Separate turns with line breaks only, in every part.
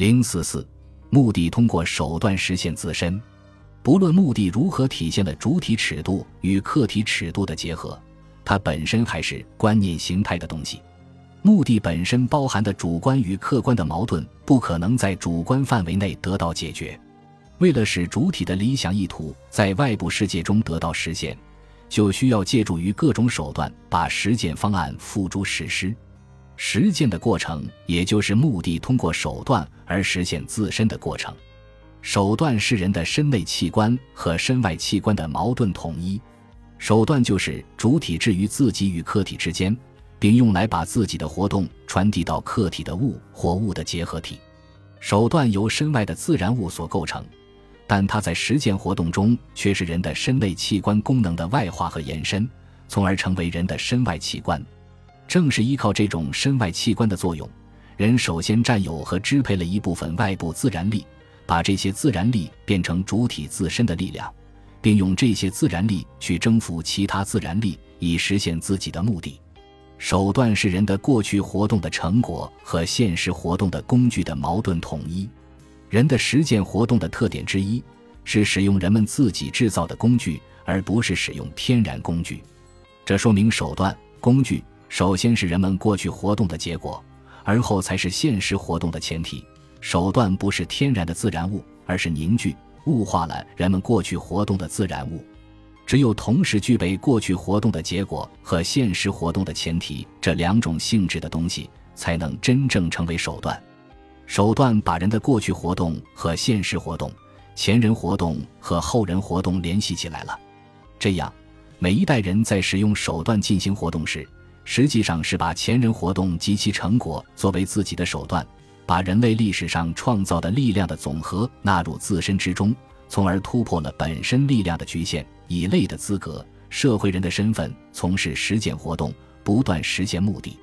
零四四，目的通过手段实现自身。不论目的如何体现了主体尺度与客体尺度的结合，它本身还是观念形态的东西。目的本身包含的主观与客观的矛盾，不可能在主观范围内得到解决。为了使主体的理想意图在外部世界中得到实现，就需要借助于各种手段把实践方案付诸实施。实践的过程，也就是目的通过手段而实现自身的过程。手段是人的身内器官和身外器官的矛盾统一。手段就是主体置于自己与客体之间，并用来把自己的活动传递到客体的物或物的结合体。手段由身外的自然物所构成，但它在实践活动中却是人的身内器官功能的外化和延伸，从而成为人的身外器官。正是依靠这种身外器官的作用，人首先占有和支配了一部分外部自然力，把这些自然力变成主体自身的力量，并用这些自然力去征服其他自然力，以实现自己的目的。手段是人的过去活动的成果和现实活动的工具的矛盾统一。人的实践活动的特点之一是使用人们自己制造的工具，而不是使用天然工具。这说明手段、工具。首先是人们过去活动的结果，而后才是现实活动的前提。手段不是天然的自然物，而是凝聚、物化了人们过去活动的自然物。只有同时具备过去活动的结果和现实活动的前提这两种性质的东西，才能真正成为手段。手段把人的过去活动和现实活动、前人活动和后人活动联系起来了。这样，每一代人在使用手段进行活动时，实际上是把前人活动及其成果作为自己的手段，把人类历史上创造的力量的总和纳入自身之中，从而突破了本身力量的局限，以类的资格、社会人的身份从事实践活动，不断实现目的。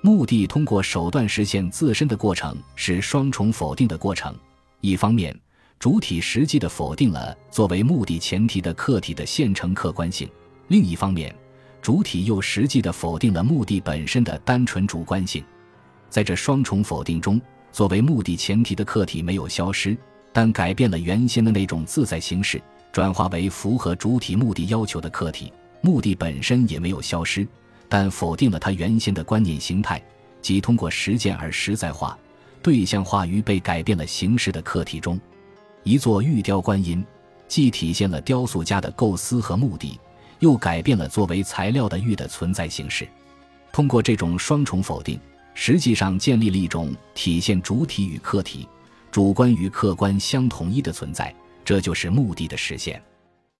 目的通过手段实现自身的过程是双重否定的过程。一方面，主体实际的否定了作为目的前提的客体的现成客观性；另一方面，主体又实际地否定了目的本身的单纯主观性，在这双重否定中，作为目的前提的客体没有消失，但改变了原先的那种自在形式，转化为符合主体目的要求的客体。目的本身也没有消失，但否定了它原先的观念形态，即通过实践而实在化、对象化于被改变了形式的客体中。一座玉雕观音，既体现了雕塑家的构思和目的。又改变了作为材料的玉的存在形式，通过这种双重否定，实际上建立了一种体现主体与客体、主观与客观相统一的存在，这就是目的的实现。